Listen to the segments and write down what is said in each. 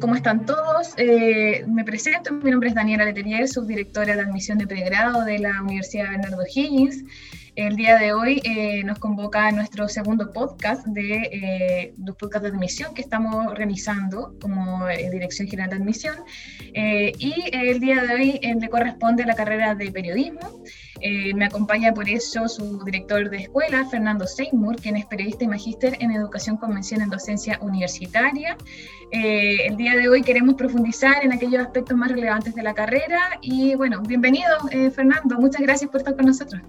¿Cómo están todos? Eh, me presento, mi nombre es Daniela Leterier, subdirectora de admisión de pregrado de la Universidad Bernardo Higgins. El día de hoy eh, nos convoca a nuestro segundo podcast de eh, los podcasts de admisión que estamos realizando como eh, Dirección General de Admisión. y el día de hoy le corresponde la carrera de periodismo. Me acompaña por eso su director de escuela, Fernando Seymour, quien es periodista y magíster en Educación Convención en Docencia Universitaria. el día de hoy queremos profundizar en aquellos aspectos más relevantes de la carrera. Y bueno, bienvenido, Fernando. Muchas gracias por estar con nosotros.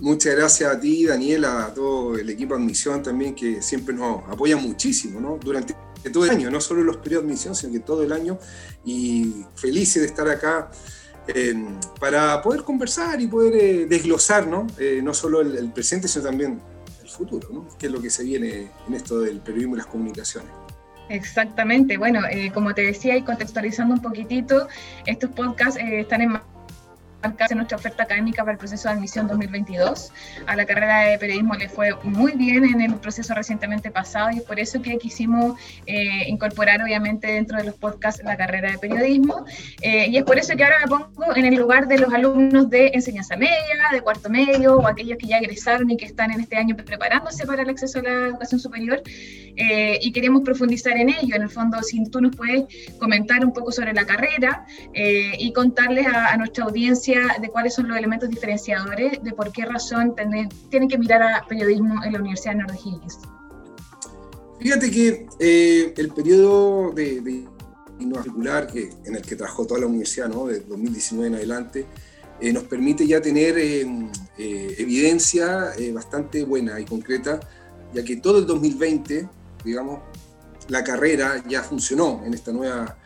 Muchas gracias a ti, Daniela, a todo el equipo de admisión también, que siempre nos apoya muchísimo, ¿no? Durante todo el año, no solo los periodos de admisión, sino que todo el año. Y felices de estar acá para poder conversar y poder eh, desglosar, ¿no? Eh, no solo el, presente, sino también el futuro. Que es lo que se viene en esto del periodismo y las comunicaciones. Exactamente, bueno, eh, como te decía y contextualizando un poquitito, estos podcasts están en en nuestra oferta académica para el proceso de admisión 2022. A la carrera de periodismo le fue muy bien en el proceso recientemente pasado y es por eso que quisimos eh, incorporar obviamente dentro de los podcasts la carrera de periodismo. Eh, y es por eso que ahora me pongo en el lugar de los alumnos de enseñanza media, de cuarto medio o aquellos que ya egresaron y que están en este año preparándose para el acceso a la educación superior. Eh, y queremos profundizar en ello. En el fondo, si tú nos puedes comentar un poco sobre la carrera y contarles a, a nuestra audiencia de cuáles son los elementos diferenciadores, de por qué razón tienen que mirar a periodismo en la Universidad de Norte Higgins. Fíjate que eh, el periodo de, de particular que, en el que trabajó toda la universidad, ¿no? de 2019 en adelante, eh, nos permite ya tener eh, evidencia bastante buena y concreta, ya que todo el 2020, digamos, la carrera ya funcionó en esta nueva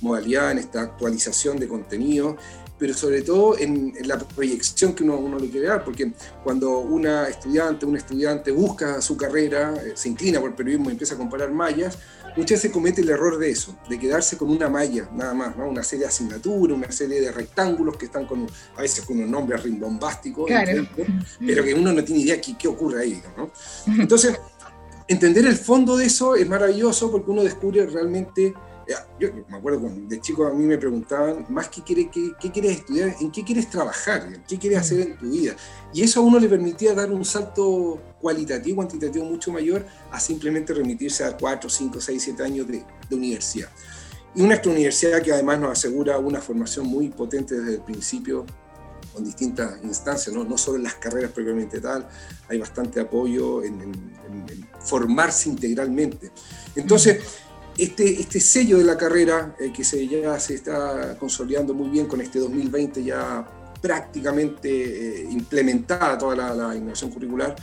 modalidad, en esta actualización de contenido pero sobre todo en, la proyección que uno, uno, le quiere dar, porque cuando una estudiante, un estudiante busca su carrera, eh, se inclina por el periodismo y empieza a comparar mallas, muchas veces comete el error de eso, de quedarse con una malla, nada más, ¿no? una serie de asignaturas, una serie de rectángulos que están con, a veces con un nombre rimbombástico, pero que uno no tiene idea qué, qué ocurre ahí. ¿no? Entonces, entender el fondo de eso es maravilloso porque uno descubre realmente yo me acuerdo cuando de chico a mí me preguntaban, más qué, quiere, qué, qué quieres estudiar, en qué quieres trabajar, qué quieres hacer en tu vida. Y eso a uno le permitía dar un salto cualitativo, cuantitativo mucho mayor a simplemente remitirse a 4, 5, 6, 7 años de, de universidad. Y nuestra universidad que además nos asegura una formación muy potente desde el principio con distintas instancias, no, no solo en las carreras propiamente tal, hay bastante apoyo en, en, formarse integralmente. Entonces, este, este sello de la carrera, eh, que se, ya se está consolidando muy bien con este 2020 ya prácticamente eh, implementada toda la, innovación curricular,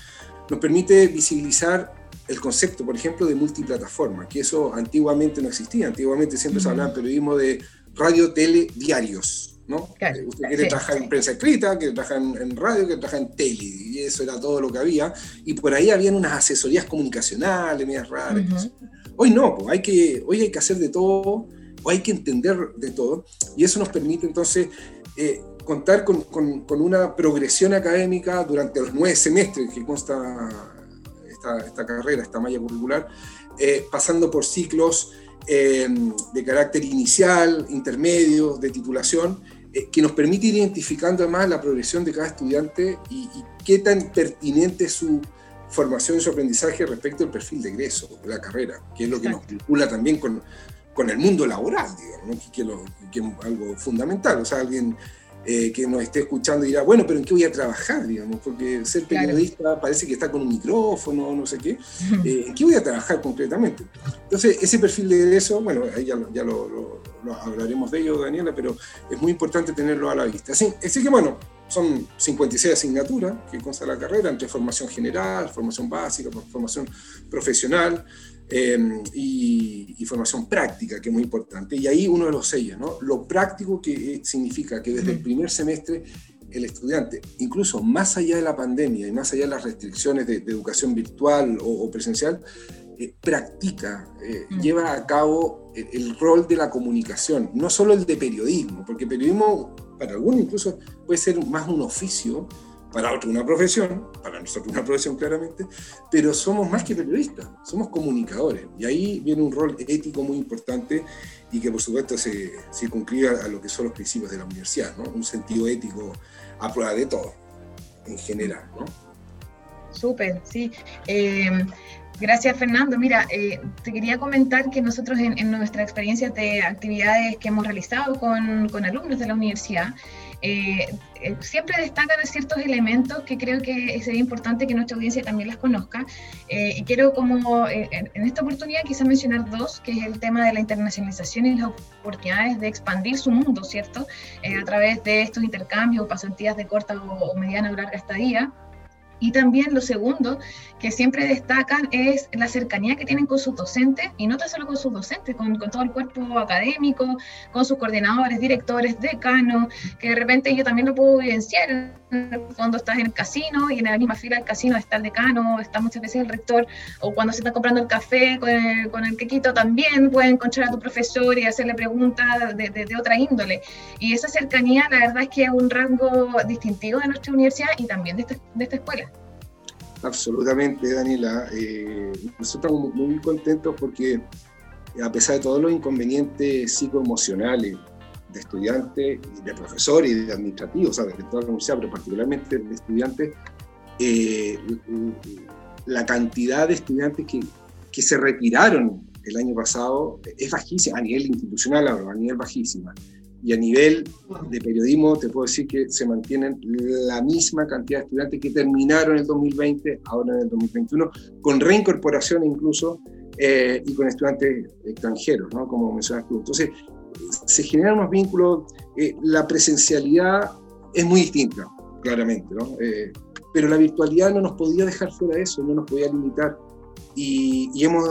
nos permite visibilizar el concepto, por ejemplo, de multiplataforma, que eso antiguamente no existía. Antiguamente siempre se hablaba en periodismo de radio, tele, diarios. ¿no? Eh, usted quiere trabajar en prensa escrita, quiere trabajar en, radio, quiere trabajar en tele, y eso era todo lo que había. Y por ahí habían unas asesorías comunicacionales, medias raras. Hoy no, hay que, hoy hay que hacer de todo, o hay que entender de todo, y eso nos permite entonces eh, contar con, una progresión académica durante los nueve semestres que consta esta, esta carrera, esta malla curricular, eh, pasando por ciclos eh, de carácter inicial, intermedio, de titulación, que nos permite ir identificando además la progresión de cada estudiante y, y qué tan pertinente es su formación y su aprendizaje respecto al perfil de egreso de la carrera, que es lo que nos vincula también con, con el mundo laboral, digamos, que, es algo fundamental. O sea, alguien eh, que nos esté escuchando dirá, bueno, pero ¿en qué voy a trabajar? Digamos, porque ser periodista parece que está con un micrófono, no sé qué. Eh, ¿En qué voy a trabajar concretamente? Entonces, ese perfil de egreso, bueno, ahí ya, ya lo, hablaremos de ello, Daniela, pero es muy importante tenerlo a la vista. Así, así que, bueno, son 56 asignaturas que consta la carrera, entre formación general, formación básica, formación profesional eh, y, formación práctica, que es muy importante. Y ahí uno de los sellos, ¿no? Lo práctico que significa que desde el primer semestre el estudiante, incluso más allá de la pandemia y más allá de las restricciones de, educación virtual o, presencial, eh, practica, eh, lleva a cabo el, el, rol de la comunicación, no solo el de periodismo, porque periodismo para algunos incluso puede ser más un oficio para otro una profesión, para nosotros una profesión claramente, pero somos más que periodistas, somos comunicadores. Y ahí viene un rol ético muy importante y que por supuesto se circunscribe a, lo que son los principios de la universidad, ¿no? un sentido ético a prueba de todo, en general. ¿no? Súper, sí. Eh, gracias, Fernando. Mira, eh, te quería comentar que nosotros en, nuestra experiencia de actividades que hemos realizado con, alumnos de la universidad, eh, eh, siempre destacan ciertos elementos que creo que sería importante que nuestra audiencia también las conozca. Y quiero como en, esta oportunidad quizá mencionar dos, que es el tema de la internacionalización y las oportunidades de expandir su mundo, ¿cierto? a través de estos intercambios, pasantías de corta o, o mediana o larga estadía. Y también lo segundo que siempre destacan es la cercanía que tienen con sus docentes, y no tan solo con sus docentes, con, todo el cuerpo académico, con sus coordinadores, directores, decanos, que de repente yo también lo puedo evidenciar cuando estás en el casino y en la misma fila del casino está el decano, está muchas veces el rector, o cuando se está comprando el café con el, con el quequito también puedes encontrar a tu profesor y hacerle preguntas de, otra índole. Y esa cercanía, la verdad es que es un rango distintivo de nuestra universidad y también de esta escuela. Absolutamente, Daniela. Eh, nosotros estamos muy contentos porque a pesar de todos los inconvenientes psicoemocionales de estudiantes, de profesores y de administrativos, o de toda la universidad, pero particularmente de estudiantes, eh, la cantidad de estudiantes que, que, se retiraron el año pasado es bajísima, a nivel institucional, a nivel bajísima y a nivel de periodismo te puedo decir que se mantienen la misma cantidad de estudiantes que terminaron el 2020, ahora en el 2021, con reincorporación incluso eh, y con estudiantes extranjeros, ¿no? como mencionas tú. Entonces, se generan unos vínculos, eh, la presencialidad es muy distinta, claramente, ¿no? Eh, pero la virtualidad no nos podía dejar fuera de eso, no nos podía limitar y, hemos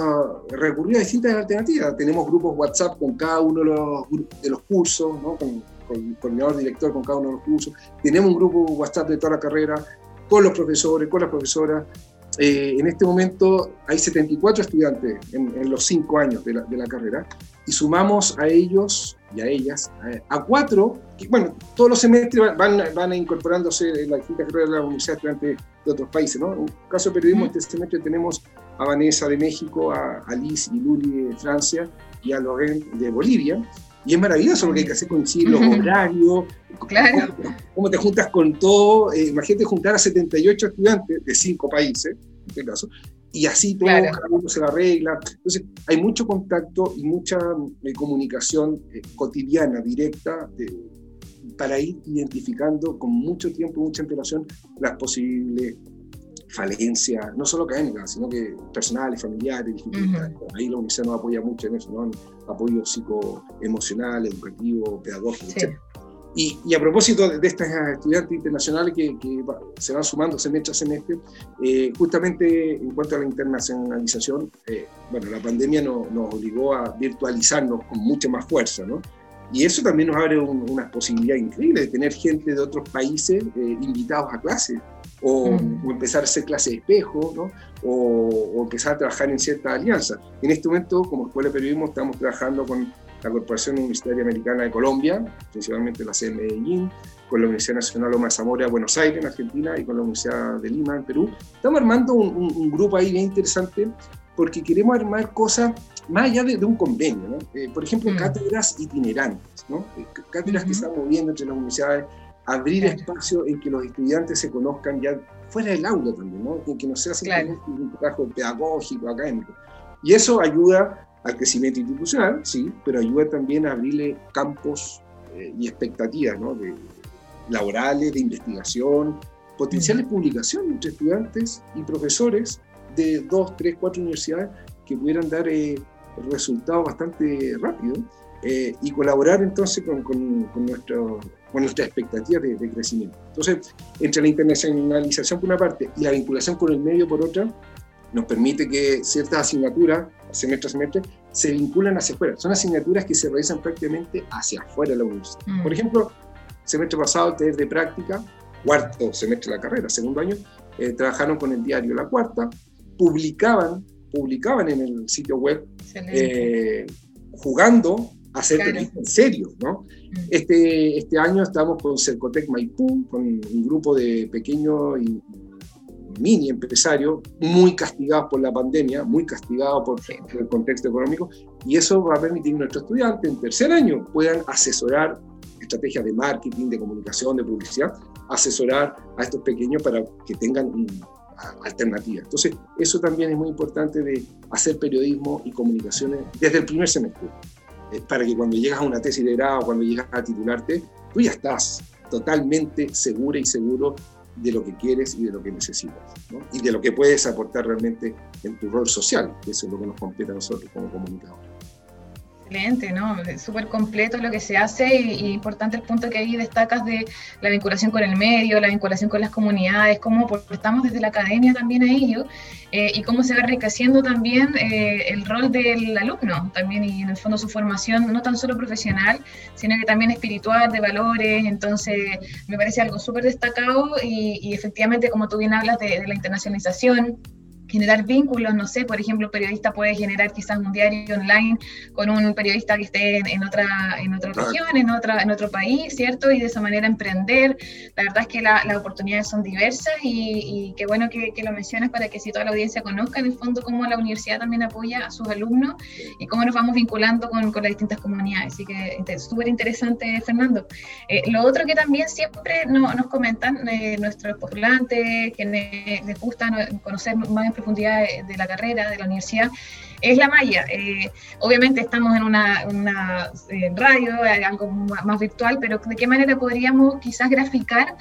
recurrido a distintas alternativas. Tenemos grupos WhatsApp con cada uno de los, de los cursos, ¿no? con, el coordinador director con cada uno de los cursos. Tenemos un grupo WhatsApp de toda la carrera con los profesores, con las profesoras. Eh, en este momento hay 74 estudiantes en, los cinco años de la, de la, carrera y sumamos a ellos y a ellas a, cuatro, que bueno, todos los semestres van, van incorporándose en la distintas carreras de la universidad estudiantes de otros países. ¿no? En el caso de periodismo, este semestre tenemos a Vanessa de México, a, Liz y Luli de Francia y a Lorraine de Bolivia. Y es maravilloso lo que hay que hacer coincidir los horarios, claro. cómo, te juntas con todo. Eh, imagínate juntar a 78 estudiantes de cinco países, en este caso, y así todo, cada uno se la arregla. Entonces, hay mucho contacto y mucha eh, comunicación eh, cotidiana, directa, para ir identificando con mucho tiempo, mucha antelación, las posibles falencias, no solo académicas, sino que personales, familiares, dificultades. Ahí la universidad nos apoya mucho en eso, ¿no? apoyo psicoemocional, educativo, pedagógico, etc. Y, y, a propósito de, estas estudiantes internacionales que, que, se van sumando semestre a semestre, eh, justamente en cuanto a la internacionalización, eh, bueno, la pandemia nos obligó a virtualizarnos con mucha más fuerza, ¿no? Y eso también nos abre una posibilidad increíble de tener gente de otros países eh, invitados a clases, o, mm. o, empezar a hacer clases de espejo, ¿no? o, o, empezar a trabajar en ciertas alianzas. En este momento, como Escuela de Periodismo, estamos trabajando con la Corporación Universitaria Americana de Colombia, principalmente la sede de Medellín, con la Universidad Nacional Loma Zamora de Buenos Aires, en Argentina, y con la Universidad de Lima, en Perú. Estamos armando un, grupo ahí bien interesante porque queremos armar cosas más allá de, un convenio, ¿no? Eh, por ejemplo, mm. cátedras itinerantes, ¿no? Eh, cátedras que están moviendo entre las universidades, abrir espacio en que los estudiantes se conozcan ya fuera del aula también, ¿no? que no sea simplemente un trabajo pedagógico, académico. Y eso ayuda al crecimiento institucional, sí, pero ayuda también a abrirle campos eh, y expectativas ¿no? de, laborales, de investigación, potenciales publicaciones entre estudiantes y profesores de dos, tres, cuatro universidades que pudieran dar eh, resultados bastante rápidos eh, y colaborar entonces con, con, con, nuestro, con nuestras expectativas de, de, crecimiento. Entonces, entre la internacionalización por una parte y la vinculación con el medio por otra, nos permite que ciertas asignaturas, semestre a semestre, se vinculan hacia afuera. Son asignaturas que se realizan prácticamente hacia afuera de la universidad. Mm. Por ejemplo, semestre pasado, el taller de práctica, cuarto semestre de la carrera, segundo año, eh, trabajaron con el diario La Cuarta, publicaban, publicaban en el sitio web, eh, jugando hacer periodismo en serio, ¿no? Mm. Este, este año estamos con Cercotec Maipú, con un grupo de pequeños y mini empresarios muy castigados por la pandemia, muy castigados por, el contexto económico, y eso va a permitir que nuestros estudiantes en tercer año puedan asesorar estrategias de marketing, de comunicación, de publicidad, asesorar a estos pequeños para que tengan alternativas. Entonces, eso también es muy importante de hacer periodismo y comunicaciones desde el primer semestre, para que cuando llegas a una tesis de grado, cuando llegas a titularte, tú ya estás totalmente segura y seguro de lo que quieres y de lo que necesitas, y de lo que puedes aportar realmente en tu rol social, que eso es lo que nos compete a nosotros como comunicadores excelente, ¿no? Súper completo lo que se hace y, importante el punto que ahí destacas de la vinculación con el medio, la vinculación con las comunidades, cómo aportamos desde la academia también a ello eh, y cómo se va enriqueciendo también eh, el rol del alumno también y en el fondo su formación no tan solo profesional, sino que también espiritual, de valores, entonces me parece algo súper destacado y, efectivamente como tú bien hablas de la internacionalización generar vínculos, no sé, por ejemplo, un periodista puede generar quizás un diario online con un periodista que esté en, otra, en otra región, en, otra, en otro país, ¿cierto? Y de esa manera emprender. La verdad es que las oportunidades son diversas y, qué bueno que, lo mencionas para que si toda la audiencia conozca en el fondo cómo la universidad también apoya a sus alumnos y cómo nos vamos vinculando con, con las distintas comunidades. Así que súper interesante, Fernando. Eh, lo otro que también siempre nos comentan eh, nuestros postulantes, que les gusta conocer más en profundidad de, la carrera, de la universidad, es la malla. Eh, obviamente estamos en una, eh, radio, eh, algo más virtual, pero ¿de qué manera podríamos quizás graficar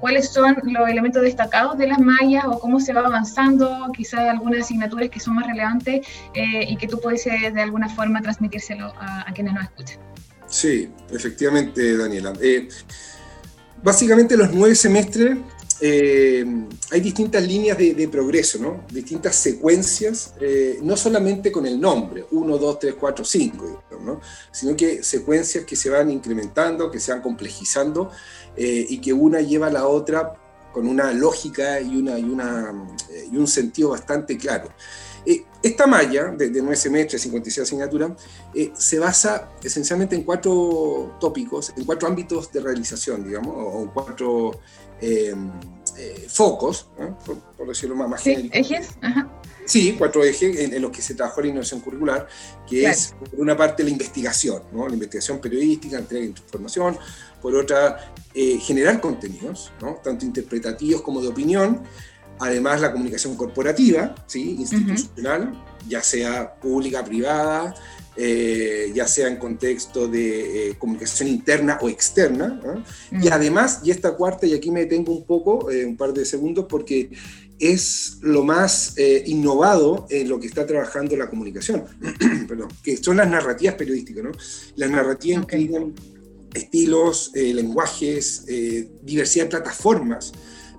cuáles son los elementos destacados de las mallas o cómo se va avanzando, quizás algunas asignaturas que son más relevantes y que tú puedes de alguna forma transmitírselo a, a quienes nos escuchan? Sí, efectivamente, Daniela. básicamente los nueve semestres eh, hay distintas líneas de, progreso, ¿no? distintas secuencias, eh, no solamente con el nombre, 1, 2, 3, 4, 5, ¿no? sino que secuencias que se van incrementando, que se van complejizando eh, y que una lleva a la otra con una lógica y, una, y, una, y un sentido bastante claro. Esta malla de, de 9 semestres, 56 asignaturas, se basa esencialmente en cuatro tópicos, en cuatro ámbitos de realización, digamos, o en cuatro eh, eh, focos, por, decirlo más, más sí, ¿Ejes? Sí, cuatro ejes en, los que se trabajó la innovación curricular, que es por una parte la investigación, ¿no? la investigación periodística, entrega de información, por otra eh, generar contenidos, ¿no? tanto interpretativos como de opinión, además la comunicación corporativa, ¿sí? institucional, ya sea pública, privada, eh, ya sea en contexto de eh, comunicación interna o externa. Y mm. además, y esta cuarta, y aquí me detengo un poco, eh, un par de segundos, porque es lo más innovado en lo que está trabajando la comunicación, perdón, que son las narrativas periodísticas. ¿no? Las narrativas incluyen estilos, lenguajes, diversidad de plataformas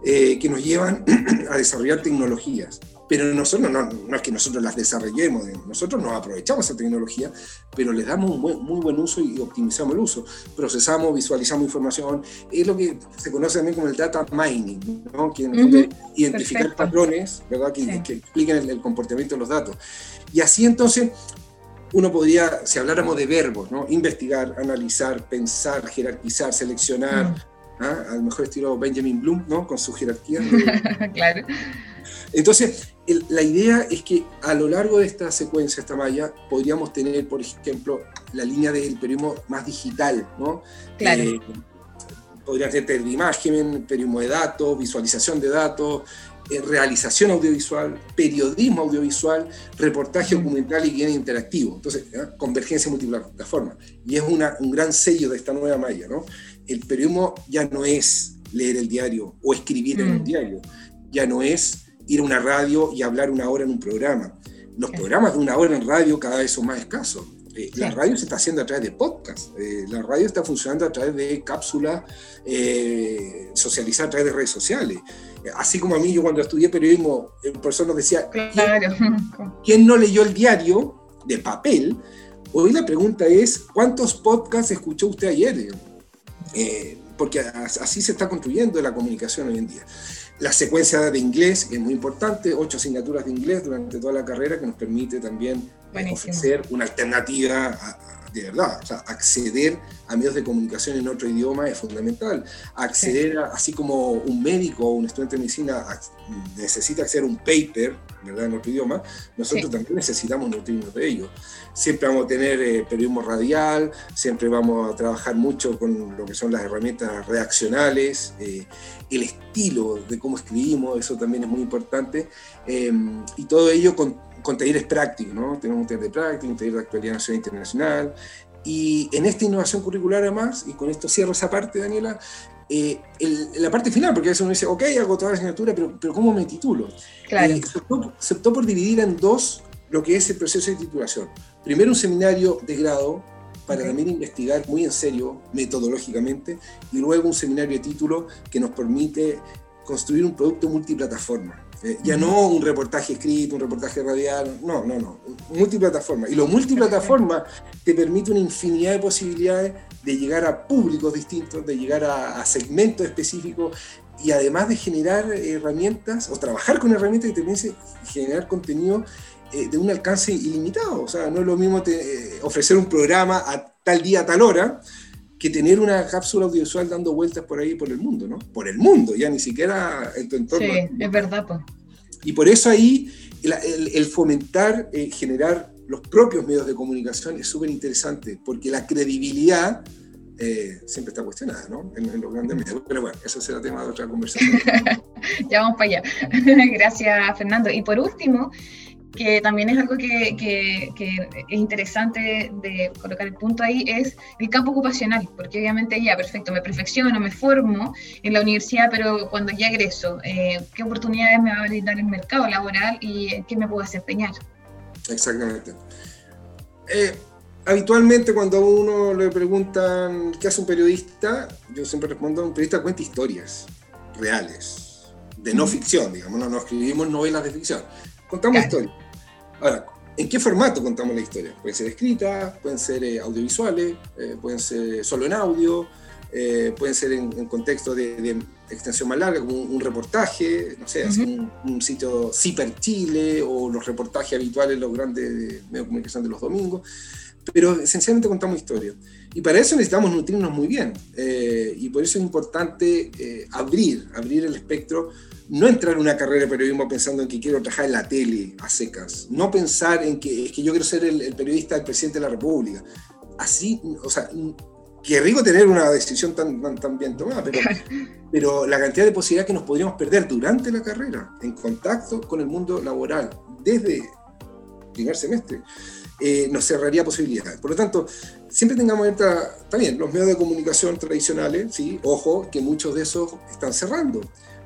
que nos llevan a desarrollar tecnologías pero nosotros no, no, es que nosotros las desarrollemos, nosotros nos aprovechamos esa tecnología, pero le damos un muy, buen uso y optimizamos el uso. Procesamos, visualizamos información, es lo que se conoce también como el data mining, ¿no? que identificar patrones ¿verdad? Que, expliquen el, comportamiento de los datos. Y así entonces uno podría, si habláramos de verbos, ¿no? investigar, analizar, pensar, jerarquizar, seleccionar, mm. ¿Ah? al mejor estilo Benjamin Bloom, ¿no? con su jerarquía. claro. Entonces, la idea es que a lo largo de esta secuencia, esta malla, podríamos tener, por ejemplo, la línea del periodismo más digital, ¿no? Claro. Eh, podría ser de imagen, periodismo de datos, visualización de datos, eh, realización audiovisual, periodismo audiovisual, reportaje documental y guion interactivo. Entonces, convergencia multiplataforma. Y es una, un gran sello de esta nueva malla, ¿no? El periodismo ya no es leer el diario o escribir en el mm. diario, ya no es ir a una radio y hablar una hora en un programa. Los programas de una hora en radio cada vez son más escasos. Eh, la radio se está haciendo a través de podcast, eh, la radio está funcionando a través de cápsulas eh, socializadas a través de redes sociales. Así como a mí, yo cuando estudié periodismo, el profesor nos decía, ¿quién, no leyó el diario de papel? Hoy la pregunta es, ¿cuántos podcasts escuchó usted ayer? Porque así se está construyendo la comunicación hoy en día. La secuencia de inglés es muy importante, ocho asignaturas de inglés durante toda la carrera que nos permite también ofrecer una alternativa a, de verdad. O sea, acceder a medios de comunicación en otro idioma es fundamental. Acceder, así como un médico o un estudiante de medicina necesita a un paper, ¿verdad? En otro idioma, nosotros también necesitamos nutrirnos de ello. Siempre vamos a tener eh, periodismo radial, siempre vamos a trabajar mucho con lo que son las herramientas reaccionales, eh, el estilo de cómo escribimos, eso también es muy importante, eh, y todo ello con con talleres prácticos, ¿no? Tenemos un taller de práctica, un taller de actualidad nacional e internacional. Y en esta innovación curricular, además, y con esto cierro esa parte, Daniela, eh, la parte final, porque a veces uno dice, ok, hago toda la asignatura, pero, pero ¿cómo me titulo? Claro. Eh, se, optó, por dividir en dos lo que es el proceso de titulación. Primero un seminario de grado para también investigar muy en serio, metodológicamente, y luego un seminario de título que nos permite construir un producto multiplataforma. Ya no un reportaje escrito, un reportaje radial, no, no, no, multiplataforma. Y lo multiplataforma te permite una infinidad de posibilidades de llegar a públicos distintos, de llegar a, segmentos específicos y además de generar herramientas o trabajar con herramientas que te permiten generar contenido eh, de un alcance ilimitado. O sea, no es lo mismo te, eh, ofrecer un programa a tal día, a tal hora, que tener una cápsula audiovisual dando vueltas por ahí por el mundo, ¿no? Por el mundo, ya ni siquiera en tu entorno. Sí, es verdad. Pues. Y por eso ahí el, fomentar, eh, generar los propios medios de comunicación es súper interesante, porque la credibilidad eh, siempre está cuestionada, ¿no? En, en, los grandes medios. Pero bueno, eso será tema de otra conversación. ya vamos para allá. Gracias, Fernando. Y por último, que también es algo que, que, es interesante de colocar el punto ahí, es el campo ocupacional, porque obviamente ya, perfecto, me perfecciono, me formo en la universidad, pero cuando ya egreso, eh, ¿qué oportunidades me va a brindar el mercado laboral y qué me puedo desempeñar? Exactamente. Eh, habitualmente cuando a uno le preguntan qué hace un periodista, yo siempre respondo, un periodista cuenta historias reales, de no ficción, digamos, no, no escribimos novelas de ficción, contamos historias. Ahora, ¿en qué formato contamos la historia? Pueden ser escritas, pueden ser eh, audiovisuales, eh, pueden ser solo en audio, eh, pueden ser en, contexto de, extensión más larga, como un, reportaje, no sé, un, sitio Ciper Chile o los reportajes habituales, los grandes medios de comunicación de los domingos, pero esencialmente contamos historias. Y para eso necesitamos nutrirnos muy bien, y por eso es importante abrir, abrir el espectro no entrar en una carrera de periodismo pensando en que quiero trabajar en la tele a secas, no pensar en que, es que yo quiero ser el, periodista del presidente de la República. Así, o sea, qué rico tener una decisión tan, tan, bien tomada, pero, pero la cantidad de posibilidades que nos podríamos perder durante la carrera en contacto con el mundo laboral desde el primer semestre. Eh, nos cerraría posibilidades. Por lo tanto, siempre tengamos abierta, también los medios de comunicación tradicionales, sí, ojo, que muchos de esos están cerrando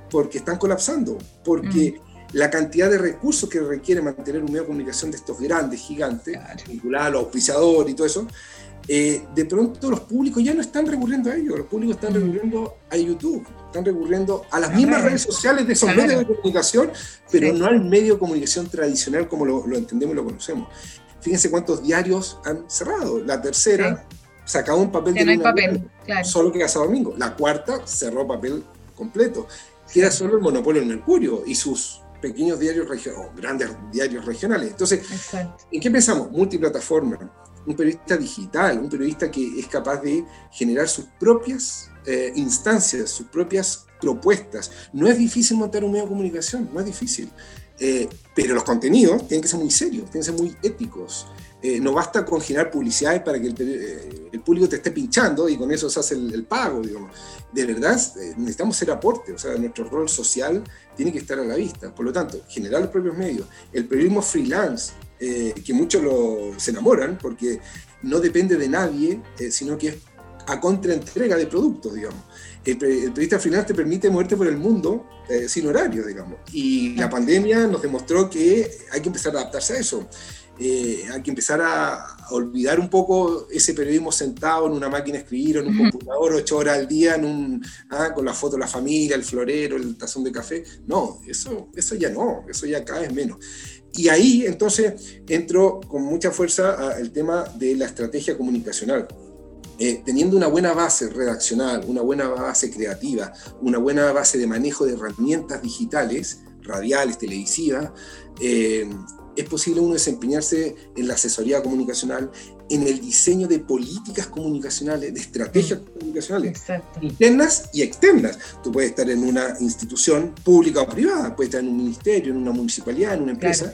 porque están colapsando, porque mm. la cantidad de recursos que requiere mantener un medio de comunicación de estos grandes, gigantes, vinculado a los auspiciadores y todo eso, eh, de pronto los públicos ya no están recurriendo a ello, los públicos están mm. recurriendo a YouTube, están recurriendo a las mismas redes sociales de esos medios de comunicación, pero no al medio de comunicación tradicional como lo, entendemos y lo conocemos. Fíjense cuántos diarios han cerrado. La tercera sacaba un papel de papel, solo que cada domingo. La cuarta cerró papel completo que era solo el monopolio del Mercurio y sus pequeños diarios regionales, o grandes diarios regionales. Entonces, ¿en qué pensamos? Multiplataforma, un periodista digital, un periodista que es capaz de generar sus propias eh, instancias, sus propias propuestas. No es difícil montar un medio de comunicación, no es difícil. Eh, pero los contenidos tienen que ser muy serios, tienen que ser muy éticos. Eh, no basta con generar publicidades para que el, el, público te esté pinchando y con eso se hace el, pago, digamos. De verdad, eh, necesitamos ser aporte, o sea, nuestro rol social tiene que estar a la vista. Por lo tanto, generar los propios medios. El periodismo freelance, eh, que muchos lo, se enamoran porque no depende de nadie, sino que es a contraentrega de productos, digamos. El, periodista freelance te permite moverte por el mundo sin horario, digamos. Y la pandemia nos demostró que hay que empezar a adaptarse a eso. Eh, hay que empezar a, olvidar un poco ese periodismo sentado en una máquina de escribir en un computador ocho horas al día en un, ah, con la foto de la familia, el florero, el tazón de café. No, eso, eso ya no, eso ya cada vez menos. Y ahí entonces entró con mucha fuerza el tema de la estrategia comunicacional. Eh, teniendo una buena base redaccional, una buena base creativa, una buena base de manejo de herramientas digitales, radiales, televisivas, eh, es posible uno desempeñarse en la asesoría comunicacional, en el diseño de políticas comunicacionales, de estrategias mm. comunicacionales, internas y externas. Tú puedes estar en una institución pública o privada, puedes estar en un ministerio, en una municipalidad, en una empresa,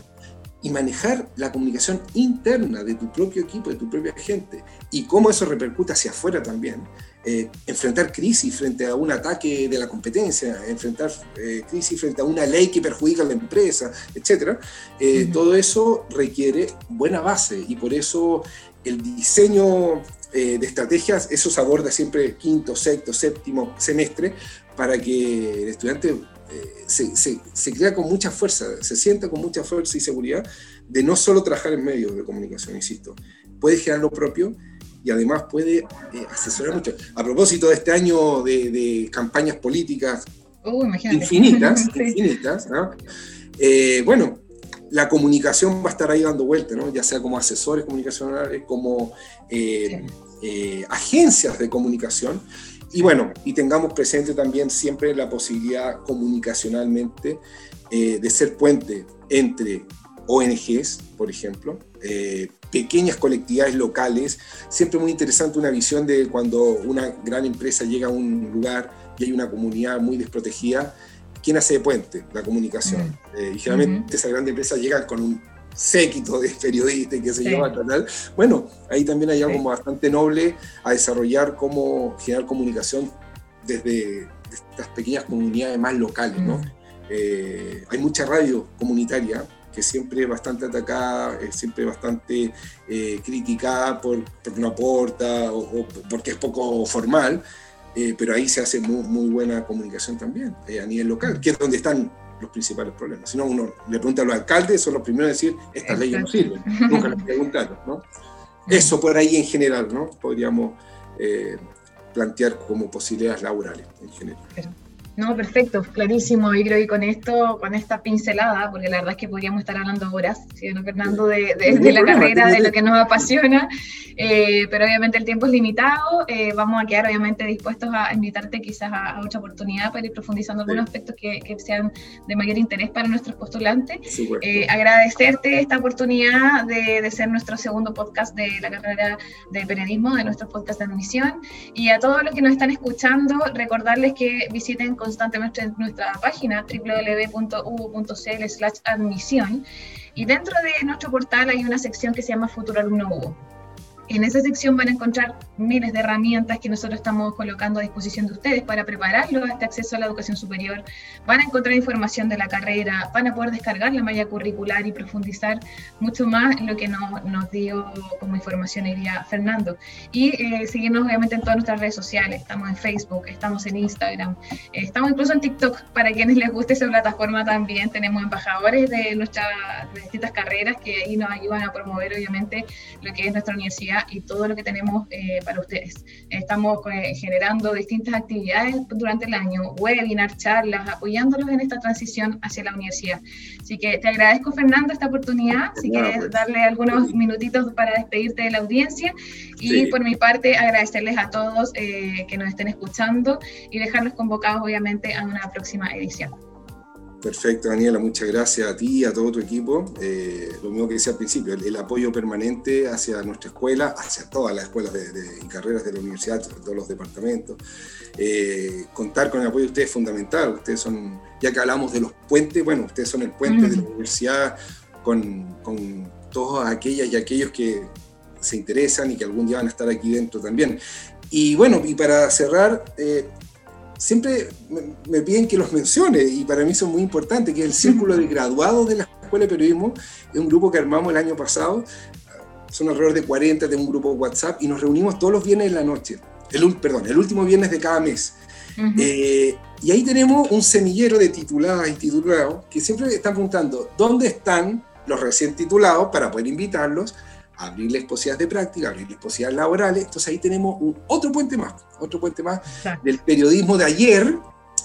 y manejar la comunicación interna de tu propio equipo, de tu propia gente, y cómo eso repercute hacia afuera también. Eh, enfrentar crisis frente a un ataque de la competencia, enfrentar eh, crisis frente a una ley que perjudica a la empresa, etc. Eh, todo eso requiere buena base y por eso el diseño de estrategias, eso se aborda siempre quinto, sexto, séptimo semestre, para que el estudiante se, se, crea con mucha fuerza, se sienta con mucha fuerza y seguridad de no solo trabajar en medios de comunicación, insisto, puede generar lo propio y además puede eh, asesorar mucho. A propósito de este año de, campañas políticas uh, infinitas, infinitas eh, bueno, la comunicación va a estar ahí dando vuelta, ¿no? ya sea como asesores comunicacionales, como eh, agencias de comunicación. Y bueno, y tengamos presente también siempre la posibilidad comunicacionalmente de ser puente entre ONGs, por ejemplo, eh, pequeñas colectividades locales. Siempre muy interesante una visión de cuando una gran empresa llega a un lugar y hay una comunidad muy desprotegida, ¿quién hace de puente? La comunicación. Mm. Eh, y generalmente esa gran empresa llega con un séquito de periodistas que se lleva a Bueno, ahí también hay algo bastante noble a desarrollar cómo generar comunicación desde estas pequeñas comunidades más locales, ¿no? Mm. Eh, hay mucha radio comunitaria que siempre es bastante atacada, es siempre bastante eh, criticada por, porque no aporta o, porque es poco formal, eh, pero ahí se hace muy, buena comunicación también eh, a nivel local, que es donde están los principales problemas. Si no, uno le pregunta a los alcaldes, son los primeros a decir, estas leyes no sirven, nunca les preguntaron, ¿no? Eso por ahí en general, ¿no? Podríamos plantear como posibilidades laborales en general. No, perfecto, clarísimo. Y creo que con esto, con esta pincelada, porque la verdad es que podríamos estar hablando horas, ¿sí, Fernando, de, la carrera, de lo que nos apasiona, eh, pero obviamente el tiempo es limitado. Eh, vamos a quedar obviamente dispuestos a invitarte quizás a, otra oportunidad para ir profundizando algunos aspectos que, sean de mayor interés para nuestros postulantes. Eh, agradecerte esta oportunidad de, de, ser nuestro segundo podcast de la carrera de periodismo, de nuestro podcast de admisión. Y a todos los que nos están escuchando, recordarles que visiten constantemente en nuestra página www.uvo.cl admisión y dentro de nuestro portal hay una sección que se llama Futuro Alumno Hugo. En esa sección van a encontrar miles de herramientas que nosotros estamos colocando a disposición de ustedes para prepararlos a este acceso a la educación superior. Van a encontrar información de la carrera, van a poder descargar la malla curricular y profundizar mucho más en lo que nos, nos dio como información día Fernando. Y eh, seguirnos obviamente en todas nuestras redes sociales. Estamos en Facebook, estamos en Instagram, estamos incluso en TikTok. Para quienes les guste esa plataforma también tenemos embajadores de nuestras distintas carreras que ahí nos ayudan a promover obviamente lo que es nuestra universidad y todo lo que tenemos eh, para ustedes. Estamos eh, generando distintas actividades durante el año, webinars, charlas, apoyándolos en esta transición hacia la universidad. Así que te agradezco, Fernando, esta oportunidad. Si quieres pues. darle algunos minutitos para despedirte de la audiencia. Y por mi parte, agradecerles a todos eh, que nos estén escuchando y dejarlos convocados, obviamente, a una próxima edición. Perfecto, Daniela, muchas gracias a ti y a todo tu equipo. Eh, lo mismo que decía al principio, el, apoyo permanente hacia nuestra escuela, hacia todas las escuelas de, y carreras de la universidad, todos los departamentos. Eh, contar con el apoyo de ustedes es fundamental. Ustedes son, ya que hablamos de los puentes, bueno, ustedes son el puente de la universidad con, con todas aquellas y aquellos que se interesan y que algún día van a estar aquí dentro también. Y bueno, y para cerrar, eh, siempre me, piden que los mencione y para mí son muy importantes, que es el Círculo de Graduados de la Escuela de Periodismo, es un grupo que armamos el año pasado, son alrededor de 40 de un grupo WhatsApp y nos reunimos todos los viernes en la noche, el, perdón, el último viernes de cada mes. Eh, y ahí tenemos un semillero de tituladas y titulados que siempre están preguntando, ¿dónde están los recién titulados para poder invitarlos abrirles posibilidades de práctica, abrirles posibilidades laborales. Entonces ahí tenemos un, otro puente más, otro puente más del periodismo de ayer,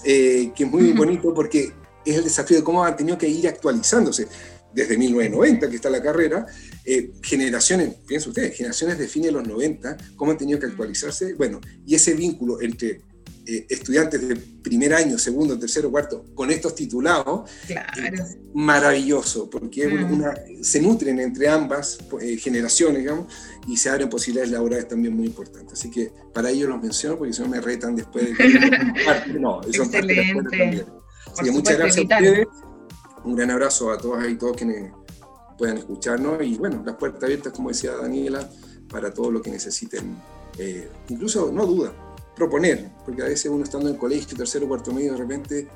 eh, que es muy bonito porque es el desafío de cómo han tenido que ir actualizándose. desde 1990 que está la carrera, eh, generaciones, piensen ustedes, generaciones de fines de los 90, cómo han tenido que actualizarse, bueno, y ese vínculo entre eh, estudiantes de primer año, segundo, tercero, cuarto, con estos titulados, claro. maravilloso, porque mm. se nutren entre ambas eh, generaciones, digamos, y se abren posibilidades laborales también muy importantes. Así que para ello los menciono, porque si no me retan después de que... no, son Excelente. Así que muchas gracias a ustedes. Un gran abrazo a todas y todos quienes puedan escucharnos. Y bueno, las puertas abiertas, como decía Daniela, para todo lo que necesiten. Eh, incluso, no duda, proponer, porque a veces uno estando en colegio, tercero, cuarto medio, de repente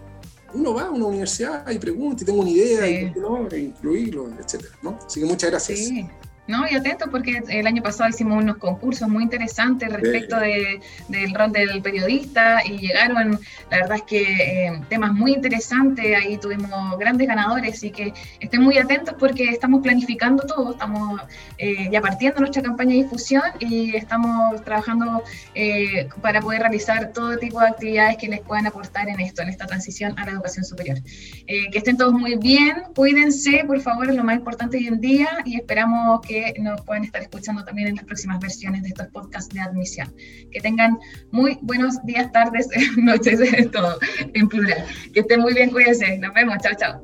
uno va a una universidad y pregunta y tengo una idea, y no, e incluirlo, etc. ¿no? Así que muchas gracias. Sí. No, y atento porque el año pasado hicimos unos concursos muy interesantes respecto de, del rol del periodista y llegaron, la verdad es que eh, temas muy interesantes, ahí tuvimos grandes ganadores, y que estén muy atentos porque estamos planificando todo, estamos eh, ya partiendo nuestra campaña de difusión y estamos trabajando eh, para poder realizar todo tipo de actividades que les puedan aportar en esto, en esta transición a la educación superior. que estén todos muy bien, cuídense, por favor, es lo más importante hoy en día y esperamos que nos puedan estar escuchando también en las próximas versiones de estos podcasts de admisión. Que tengan muy buenos días, tardes, noches, todo en plural. Que estén muy bien, cuídense. Nos vemos. Chao, chao.